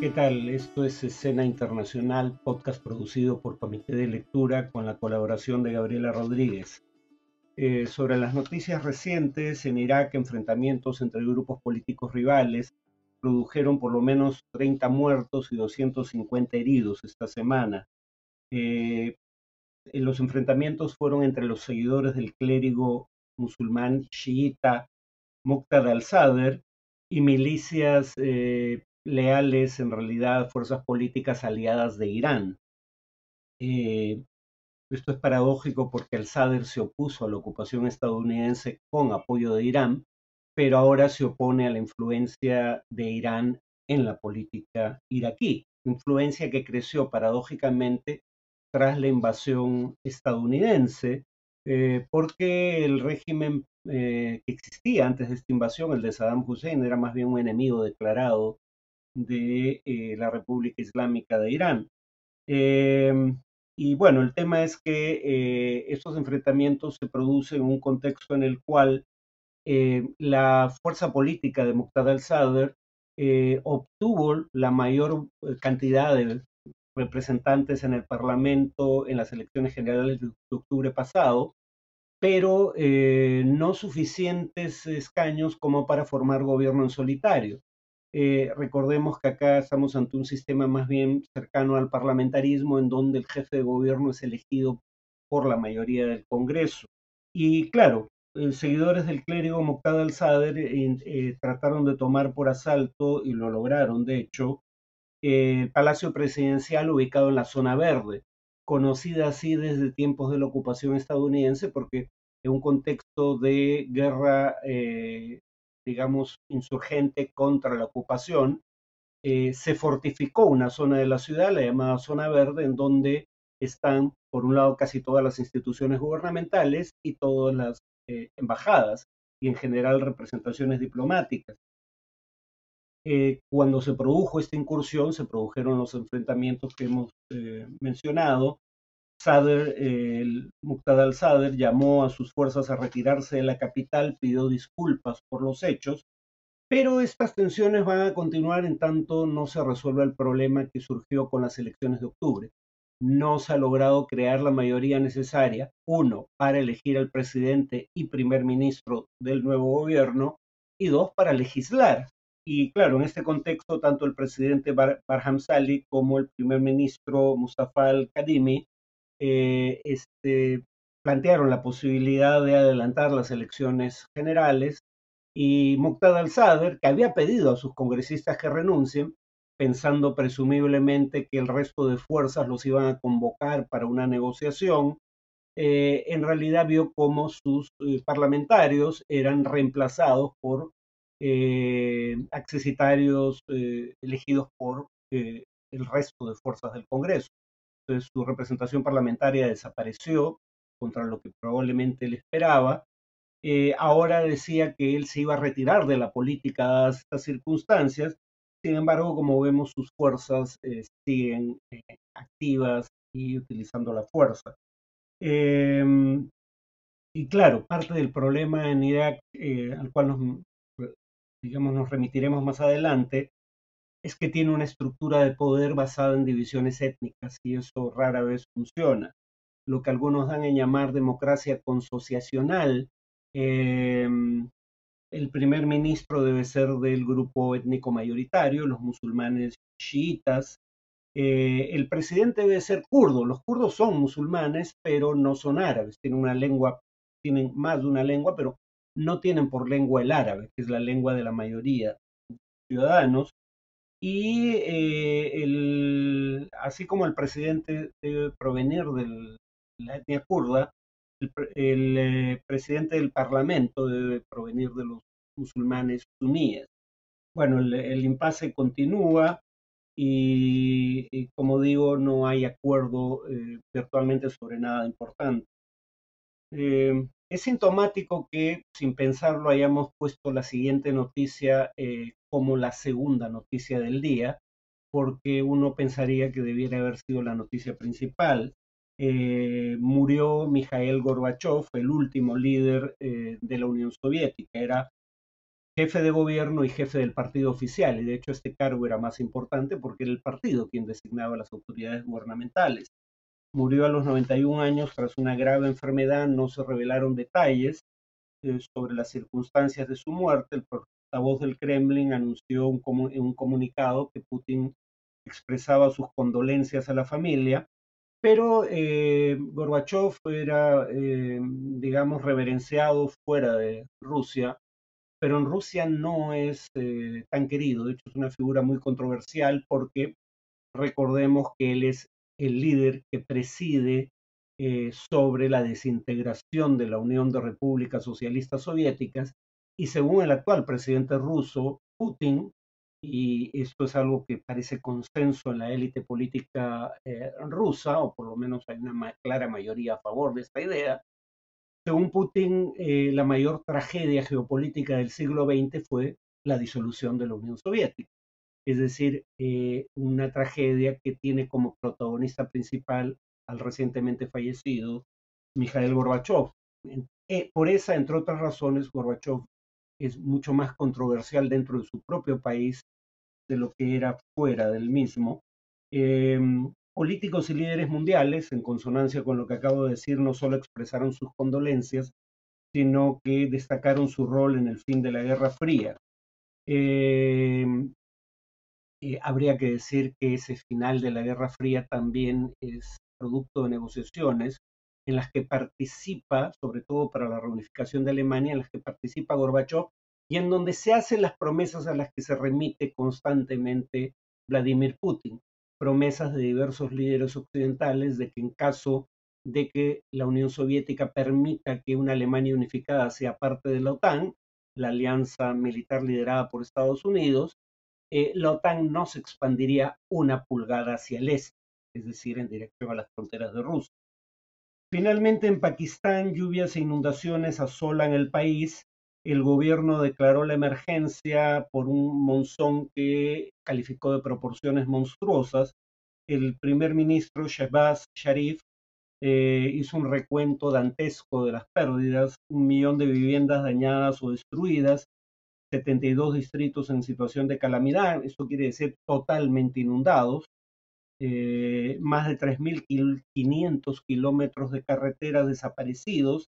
¿Qué tal? Esto es Escena Internacional, podcast producido por Comité de Lectura con la colaboración de Gabriela Rodríguez. Eh, sobre las noticias recientes, en Irak enfrentamientos entre grupos políticos rivales produjeron por lo menos 30 muertos y 250 heridos esta semana. Eh, los enfrentamientos fueron entre los seguidores del clérigo musulmán chiita Muqtada al-Sadr y milicias eh, leales, en realidad, fuerzas políticas aliadas de Irán. Eh, esto es paradójico porque al-Sadr se opuso a la ocupación estadounidense con apoyo de Irán, pero ahora se opone a la influencia de Irán en la política iraquí, influencia que creció paradójicamente tras la invasión estadounidense, eh, porque el régimen eh, que existía antes de esta invasión, el de Saddam Hussein, era más bien un enemigo declarado de eh, la República Islámica de Irán. Em, y bueno, el tema es que estos enfrentamientos se producen en un contexto en el cual la fuerza política de Muqtada al-Sadr obtuvo la mayor cantidad de representantes en el Parlamento en las elecciones generales de octubre pasado, pero eh, no suficientes escaños como para formar gobierno en solitario. Eh, recordemos que acá estamos ante un sistema más bien cercano al parlamentarismo, en donde el jefe de gobierno es elegido por la mayoría del Congreso. Y claro, eh, seguidores del clérigo Moqtada al-Sadr trataron de tomar por asalto, y lo lograron de hecho, el Palacio Presidencial ubicado en la zona verde, conocida así desde tiempos de la ocupación estadounidense porque en un contexto de guerra, eh, digamos, insurgente contra la ocupación, eh, se fortificó una zona de la ciudad, la llamada zona verde, en donde están, por un lado, casi todas las instituciones gubernamentales y todas las eh, embajadas y en general representaciones diplomáticas. Eh, cuando se produjo esta incursión, se produjeron los enfrentamientos que hemos mencionado. Sadr, el Muqtada al-Sadr llamó a sus fuerzas a retirarse de la capital, pidió disculpas por los hechos, pero estas tensiones van a continuar en tanto no se resuelva el problema que surgió con las elecciones de octubre. No se ha logrado crear la mayoría necesaria, uno, para elegir al presidente y primer ministro del nuevo gobierno, y dos, para legislar y claro, en este contexto, tanto el presidente Barham Salih como el primer ministro Mustafa al-Kadhimi eh, este, plantearon la posibilidad de adelantar las elecciones generales y Muqtada al-Sadr, que había pedido a sus congresistas que renuncien, pensando presumiblemente que el resto de fuerzas los iban a convocar para una negociación, eh, en realidad vio cómo sus eh, parlamentarios eran reemplazados por eh, accesitarios elegidos por el resto de fuerzas del Congreso. Su representación parlamentaria desapareció contra lo que probablemente él esperaba. ahora decía que él se iba a retirar de la política dadas estas circunstancias. Sin embargo, como vemos, sus fuerzas siguen activas y utilizando la fuerza. Em, y claro, parte del problema en Irak, al cual digamos, nos remitiremos más adelante, es que tiene una estructura de poder basada en divisiones étnicas y eso rara vez funciona. Lo que algunos dan en llamar democracia consociacional. Em, el primer ministro debe ser del grupo étnico mayoritario, los musulmanes chiitas. Eh, el presidente debe ser kurdo. Los kurdos son musulmanes, pero no son árabes. Tienen una lengua, tienen más de una lengua, pero no tienen por lengua el árabe, que es la lengua de la mayoría de ciudadanos, y eh, así como el presidente debe provenir de la etnia kurda, el, eh, presidente del parlamento debe provenir de los musulmanes suníes. Bueno, el, impasse continúa y, como digo, no hay acuerdo eh, virtualmente sobre nada importante. Es sintomático que sin pensarlo hayamos puesto la siguiente noticia eh, como la segunda noticia del día, porque uno pensaría que debiera haber sido la noticia principal. Eh, murió Mikhail Gorbachev, el último líder eh, de la Unión Soviética. Era jefe de gobierno y jefe del partido oficial. Y de hecho este cargo era más importante porque era el partido quien designaba las autoridades gubernamentales. Murió a los 91 años tras una grave enfermedad, no se revelaron detalles eh, sobre las circunstancias de su muerte. El portavoz del Kremlin anunció un, un comunicado que Putin expresaba sus condolencias a la familia, pero eh, Gorbachev era, eh, digamos, reverenciado fuera de Rusia, pero en Rusia no es eh, tan querido, de hecho es una figura muy controversial porque recordemos que él es el líder que preside sobre la desintegración de la Unión de Repúblicas Socialistas Soviéticas y según el actual presidente ruso, Putin, y esto es algo que parece consenso en la élite política eh, rusa, o por lo menos hay una clara mayoría a favor de esta idea. Según Putin, eh, la mayor tragedia geopolítica del siglo XX fue la disolución de la Unión Soviética, es decir, eh, una tragedia que tiene como protagonista principal al recientemente fallecido Mikhail Gorbachev. por esa, entre otras razones, Gorbachev es mucho más controversial dentro de su propio país de lo que era fuera del mismo. Em, políticos y líderes mundiales, en consonancia con lo que acabo de decir, no solo expresaron sus condolencias, sino que destacaron su rol en el fin de la Guerra Fría. Em, eh, habría que decir que ese final de la Guerra Fría también es producto de negociaciones en las que participa, sobre todo para la reunificación de Alemania, en las que participa Gorbachev y en donde se hacen las promesas a las que se remite constantemente Vladimir Putin, promesas de diversos líderes occidentales de que en caso de que la Unión Soviética permita que una Alemania unificada sea parte de la OTAN, la alianza militar liderada por Estados Unidos, eh, la OTAN no se expandiría una pulgada hacia el este, es decir, en dirección a las fronteras de Rusia. Finalmente, en Pakistán, lluvias e inundaciones asolan el país. El gobierno declaró la emergencia por un monzón que calificó de proporciones monstruosas. El primer ministro Shehbaz Sharif eh, hizo un recuento dantesco de las pérdidas, un millón de viviendas dañadas o destruidas, 72 distritos en situación de calamidad, esto quiere decir totalmente inundados, eh, más de 3.500 kilómetros de carreteras desaparecidos,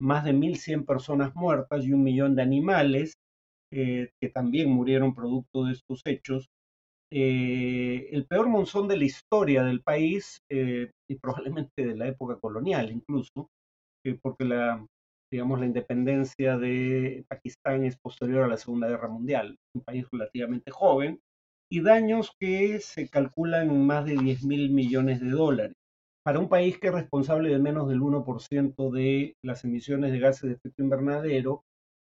más de 1.100 personas muertas y un millón de animales eh, que también murieron producto de estos hechos. Eh, el peor monzón de la historia del país y probablemente de la época colonial incluso, porque la, digamos, la independencia de Pakistán es posterior a la Segunda Guerra Mundial, un país relativamente joven, y daños que se calculan en más de 10 mil millones de dólares para un país que es responsable de menos del 1% de las emisiones de gases de efecto invernadero,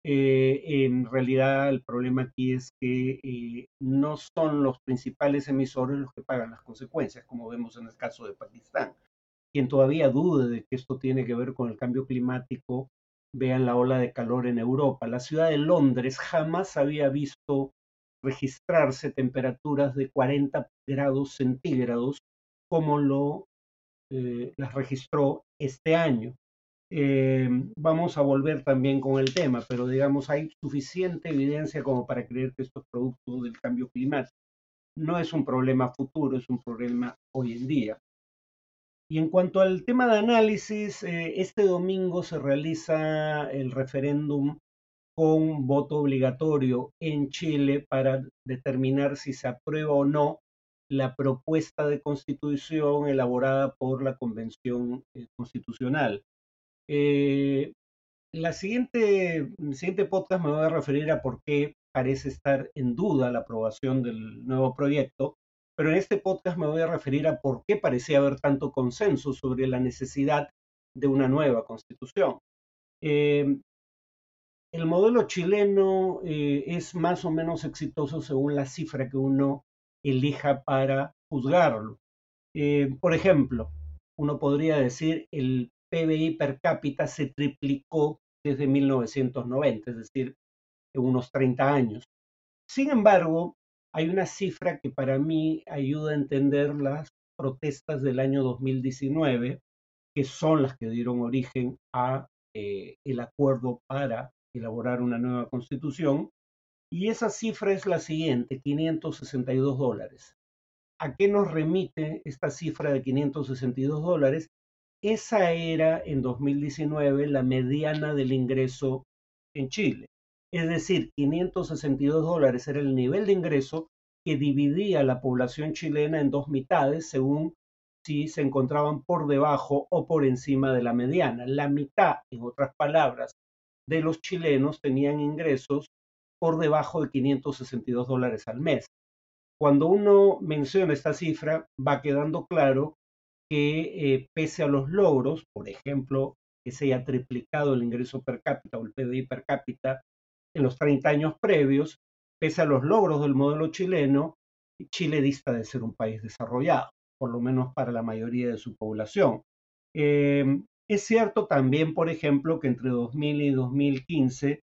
eh, en realidad el problema aquí es que eh, no son los principales emisores los que pagan las consecuencias, como vemos en el caso de Pakistán. Quien todavía dude de que esto tiene que ver con el cambio climático, vean la ola de calor en Europa. La ciudad de Londres jamás había visto registrarse temperaturas de 40 grados centígrados como lo eh, las registró este año. Eh, vamos a volver también con el tema, pero digamos, hay suficiente evidencia como para creer que esto es producto del cambio climático. No es un problema futuro, es un problema hoy en día. Y en cuanto al tema de análisis, eh, este domingo se realiza el referéndum con voto obligatorio en Chile para determinar si se aprueba o no la propuesta de constitución elaborada por la Convención eh, Constitucional. Eh, la siguiente, el siguiente podcast me voy a referir a por qué parece estar en duda la aprobación del nuevo proyecto, pero en este podcast me voy a referir a por qué parecía haber tanto consenso sobre la necesidad de una nueva constitución. Eh, el modelo chileno es más o menos exitoso según la cifra que uno elija para juzgarlo. Eh, por ejemplo, uno podría decir el PBI per cápita se triplicó desde 1990, es decir, en unos 30 años. Sin embargo, hay una cifra que para mí ayuda a entender las protestas del año 2019, que son las que dieron origen a eh, el acuerdo para elaborar una nueva constitución, Y esa cifra es la siguiente, 562 dólares. ¿A qué nos remite esta cifra de 562 dólares? Esa era en 2019 la mediana del ingreso en Chile. Es decir, 562 dólares era el nivel de ingreso que dividía la población chilena en dos mitades según si se encontraban por debajo o por encima de la mediana. La mitad, en otras palabras, de los chilenos tenían ingresos por debajo de 562 dólares al mes. Cuando uno menciona esta cifra, va quedando claro que eh, pese a los logros, por ejemplo, que se haya triplicado el ingreso per cápita o el PBI per cápita en los 30 años previos, pese a los logros del modelo chileno, Chile dista de ser un país desarrollado, por lo menos para la mayoría de su población. Em, es cierto también, por ejemplo, que entre 2000 y 2015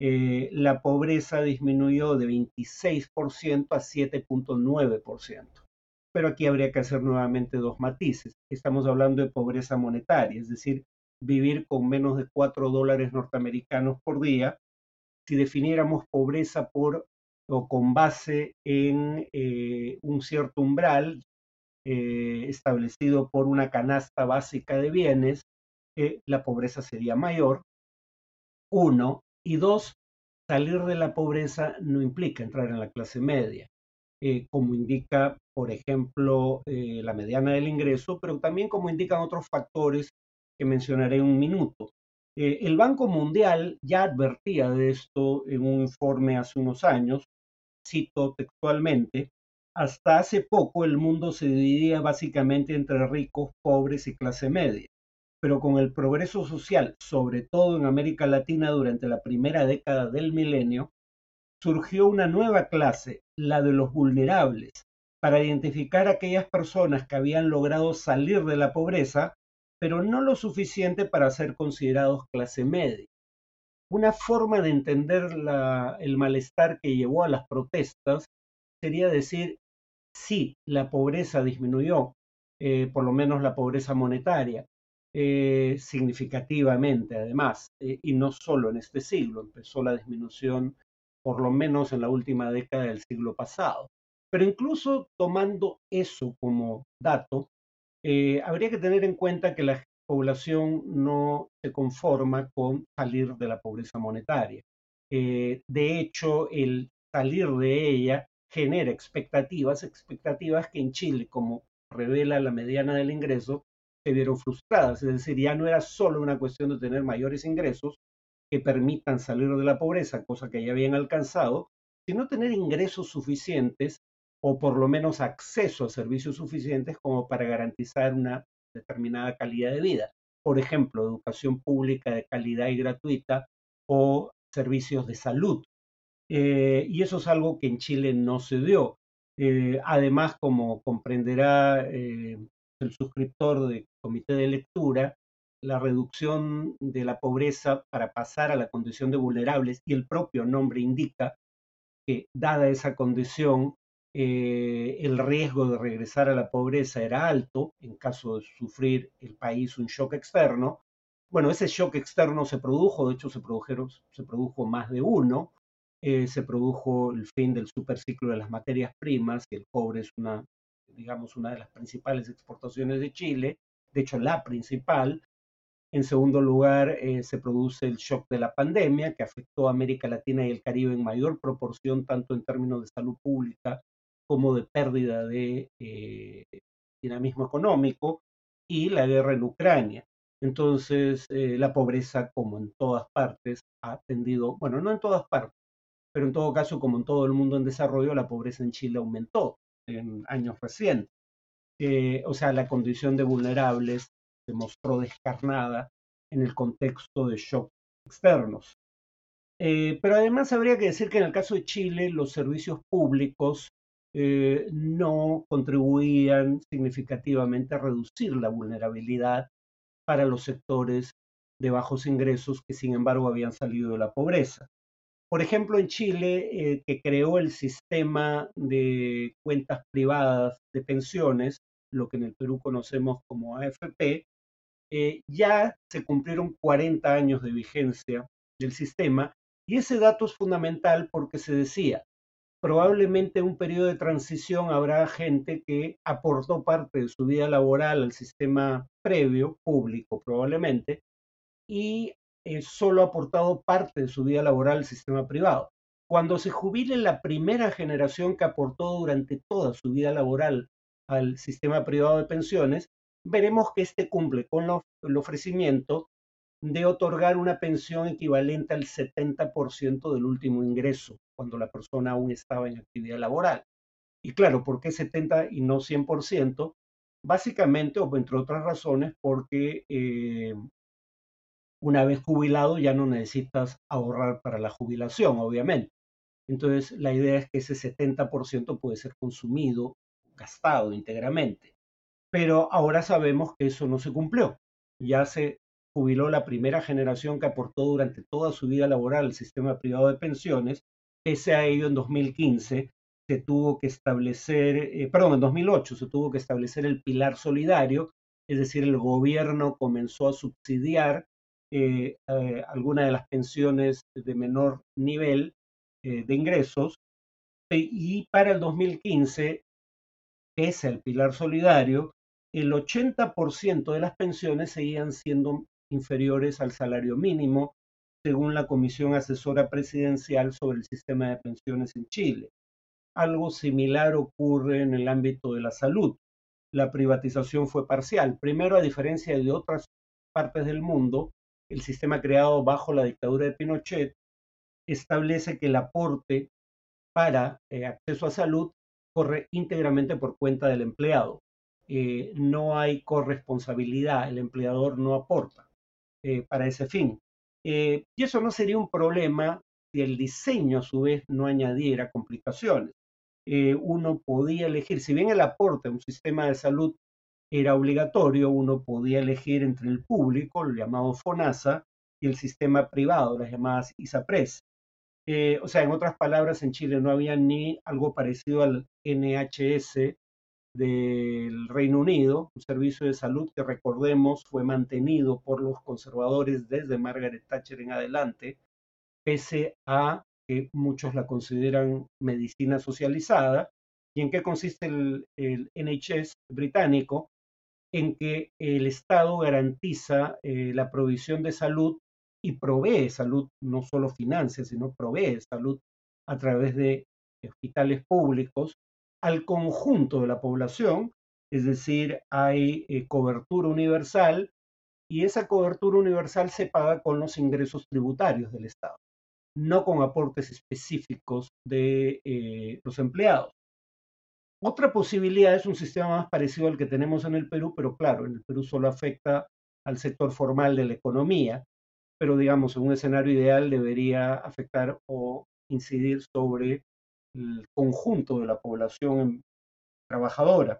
eh, la pobreza disminuyó de 26% a 7.9%. Pero aquí habría que hacer nuevamente dos matices. Estamos hablando de pobreza monetaria, es decir, vivir con menos de 4 dólares norteamericanos por día. Si definiéramos pobreza por o con base en eh, un cierto umbral eh, establecido por una canasta básica de bienes, la pobreza sería mayor. Uno, y dos, salir de la pobreza no implica entrar en la clase media, eh, como indica, por ejemplo, eh, la mediana del ingreso, pero también como indican otros factores que mencionaré en un minuto. Eh, el Banco Mundial ya advertía de esto en un informe hace unos años, cito textualmente, hasta hace poco el mundo se dividía básicamente entre ricos, pobres y clase media pero con el progreso social, sobre todo en América Latina durante la primera década del milenio, surgió una nueva clase, la de los vulnerables, para identificar a aquellas personas que habían logrado salir de la pobreza, pero no lo suficiente para ser considerados clase media. Una forma de entender el malestar que llevó a las protestas sería decir, sí, la pobreza disminuyó, eh, por lo menos la pobreza monetaria, eh, significativamente, además, eh, y no solo en este siglo, empezó la disminución por lo menos en la última década del siglo pasado. Pero incluso tomando eso como dato, eh, habría que tener en cuenta que la población no se conforma con salir de la pobreza monetaria. de hecho, el salir de ella genera expectativas, expectativas que en Chile, como revela la mediana del ingreso, se vieron frustradas. Es decir, ya no era solo una cuestión de tener mayores ingresos que permitan salir de la pobreza, cosa que ya habían alcanzado, sino tener ingresos suficientes o por lo menos acceso a servicios suficientes como para garantizar una determinada calidad de vida. Por ejemplo, educación pública de calidad y gratuita o servicios de salud. Eh, y eso es algo que en Chile no se dio. Eh, además, como comprenderá eh, el suscriptor de comité de lectura, la reducción de la pobreza para pasar a la condición de vulnerables y el propio nombre indica que dada esa condición eh, el riesgo de regresar a la pobreza era alto en caso de sufrir el país un shock externo. Bueno, ese shock externo se produjo, de hecho se, produjeron, se produjo más de uno. Eh, se produjo el fin del superciclo de las materias primas, el cobre es una digamos, una de las principales exportaciones de Chile, de hecho la principal. En segundo lugar, eh, se produce el shock de la pandemia, que afectó a América Latina y el Caribe en mayor proporción, tanto en términos de salud pública como de pérdida de eh, dinamismo económico, y la guerra en Ucrania. Entonces, eh, la pobreza, como en todas partes, ha tendido, bueno, no en todas partes, pero en todo caso, como en todo el mundo en desarrollo, la pobreza en Chile aumentó en años recientes. Eh, o sea, la condición de vulnerables se mostró descarnada en el contexto de shock externos. Eh, pero además habría que decir que en el caso de Chile los servicios públicos eh, no contribuían significativamente a reducir la vulnerabilidad para los sectores de bajos ingresos que sin embargo habían salido de la pobreza. Por ejemplo, en Chile, eh, que creó el sistema de cuentas privadas de pensiones, lo que en el Perú conocemos como AFP, eh, ya se cumplieron 40 años de vigencia del sistema Y ese dato es fundamental porque se decía, probablemente en un periodo de transición habrá gente que aportó parte de su vida laboral al sistema previo, público probablemente, y eh, solo ha aportado parte de su vida laboral al sistema privado. Cuando se jubile la primera generación que aportó durante toda su vida laboral al sistema privado de pensiones, veremos que este cumple con el ofrecimiento de otorgar una pensión equivalente al 70% del último ingreso, cuando la persona aún estaba en actividad laboral. Y claro, ¿por qué 70 y no 100%? Básicamente, o entre otras razones, porque eh, una vez jubilado ya no necesitas ahorrar para la jubilación, obviamente. Entonces, la idea es que ese 70% puede ser consumido, gastado íntegramente. Pero ahora sabemos que eso no se cumplió. Ya se jubiló la primera generación que aportó durante toda su vida laboral al sistema privado de pensiones. Pese a ello, en 2015 se tuvo que establecer, eh, perdón, en 2008 se tuvo que establecer el pilar solidario, es decir, el gobierno comenzó a subsidiar eh, eh, algunas de las pensiones de menor nivel de ingresos y para el 2015, pese al pilar solidario, el 80% de las pensiones seguían siendo inferiores al salario mínimo, según la Comisión Asesora Presidencial sobre el Sistema de Pensiones en Chile. Algo similar ocurre en el ámbito de la salud. La privatización fue parcial. Primero, a diferencia de otras partes del mundo, el sistema creado bajo la dictadura de Pinochet establece que el aporte para eh, acceso a salud corre íntegramente por cuenta del empleado. Eh, no hay corresponsabilidad, el empleador no aporta. Eh, para ese fin. Eh, y eso no sería un problema si el diseño a su vez no añadiera complicaciones. Eh, uno podía elegir, si bien el aporte a un sistema de salud era obligatorio, uno podía elegir entre el público, el llamado FONASA, y el sistema privado, las llamadas ISAPRES. o sea, en otras palabras, en Chile no había ni algo parecido al NHS del Reino Unido, un servicio de salud que recordemos fue mantenido por los conservadores desde Margaret Thatcher en adelante, pese a que muchos la consideran medicina socializada. ¿Y en qué consiste el, NHS británico? En que el Estado garantiza eh, la provisión de salud y provee salud, no solo financia, sino provee salud a través de hospitales públicos al conjunto de la población, es decir, hay eh, cobertura universal y esa cobertura universal se paga con los ingresos tributarios del Estado, no con aportes específicos de eh, los empleados. Otra posibilidad es un sistema más parecido al que tenemos en el Perú, pero claro, en el Perú solo afecta al sector formal de la economía, pero digamos, en un escenario ideal debería afectar o incidir sobre el conjunto de la población trabajadora.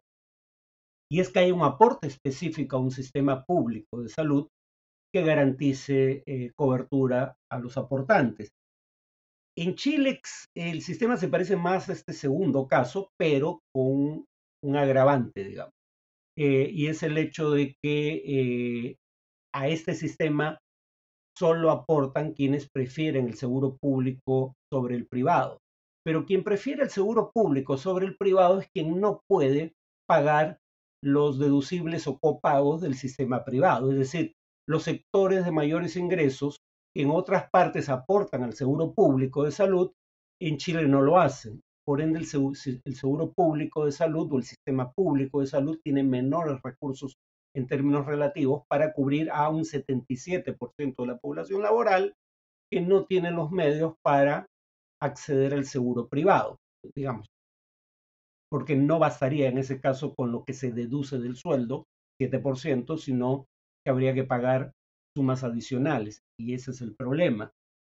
Y es que hay un aporte específico a un sistema público de salud que garantice eh, cobertura a los aportantes. En Chile el sistema se parece más a este segundo caso, pero con un agravante, digamos. Eh, y es el hecho de que eh, a este sistema solo aportan quienes prefieren el seguro público sobre el privado pero quien prefiere el seguro público sobre el privado es quien no puede pagar los deducibles o copagos del sistema privado, es decir, los sectores de mayores ingresos en otras partes aportan al seguro público de salud, en Chile no lo hacen. Por ende, el seguro, público de salud o el sistema público de salud tiene menores recursos en términos relativos para cubrir a un 77% de la población laboral que no tiene los medios para acceder al seguro privado, digamos, porque no bastaría en ese caso con lo que se deduce del sueldo, 7%, sino que habría que pagar sumas adicionales, y ese es el problema.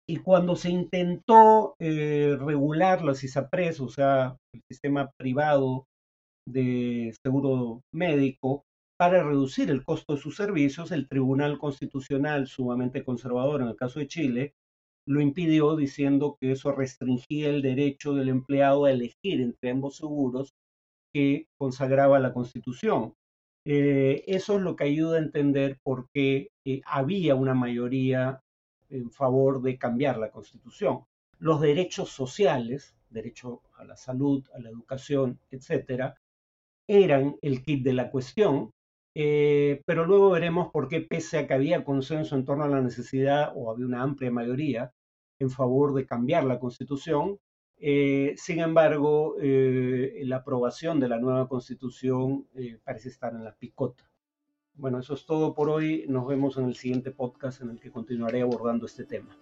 Y cuando se intentó eh, regular las ISAPRES, o sea, el sistema privado de seguro médico, para reducir el costo de sus servicios, el Tribunal Constitucional, sumamente conservador en el caso de Chile, lo impidió diciendo que eso restringía el derecho del empleado a elegir entre ambos seguros que consagraba la Constitución. Eh, eso es lo que ayuda a entender por qué eh, había una mayoría en favor de cambiar la constitución. Los derechos sociales, derecho a la salud, a la educación, etcétera, eran el kit de la cuestión, eh, pero luego veremos por qué, pese a que había consenso en torno a la necesidad, o había una amplia mayoría en favor de cambiar la constitución, eh, sin embargo, eh, la aprobación de la nueva constitución parece estar en la picota. Bueno, eso es todo por hoy. Nos vemos en el siguiente podcast en el que continuaré abordando este tema.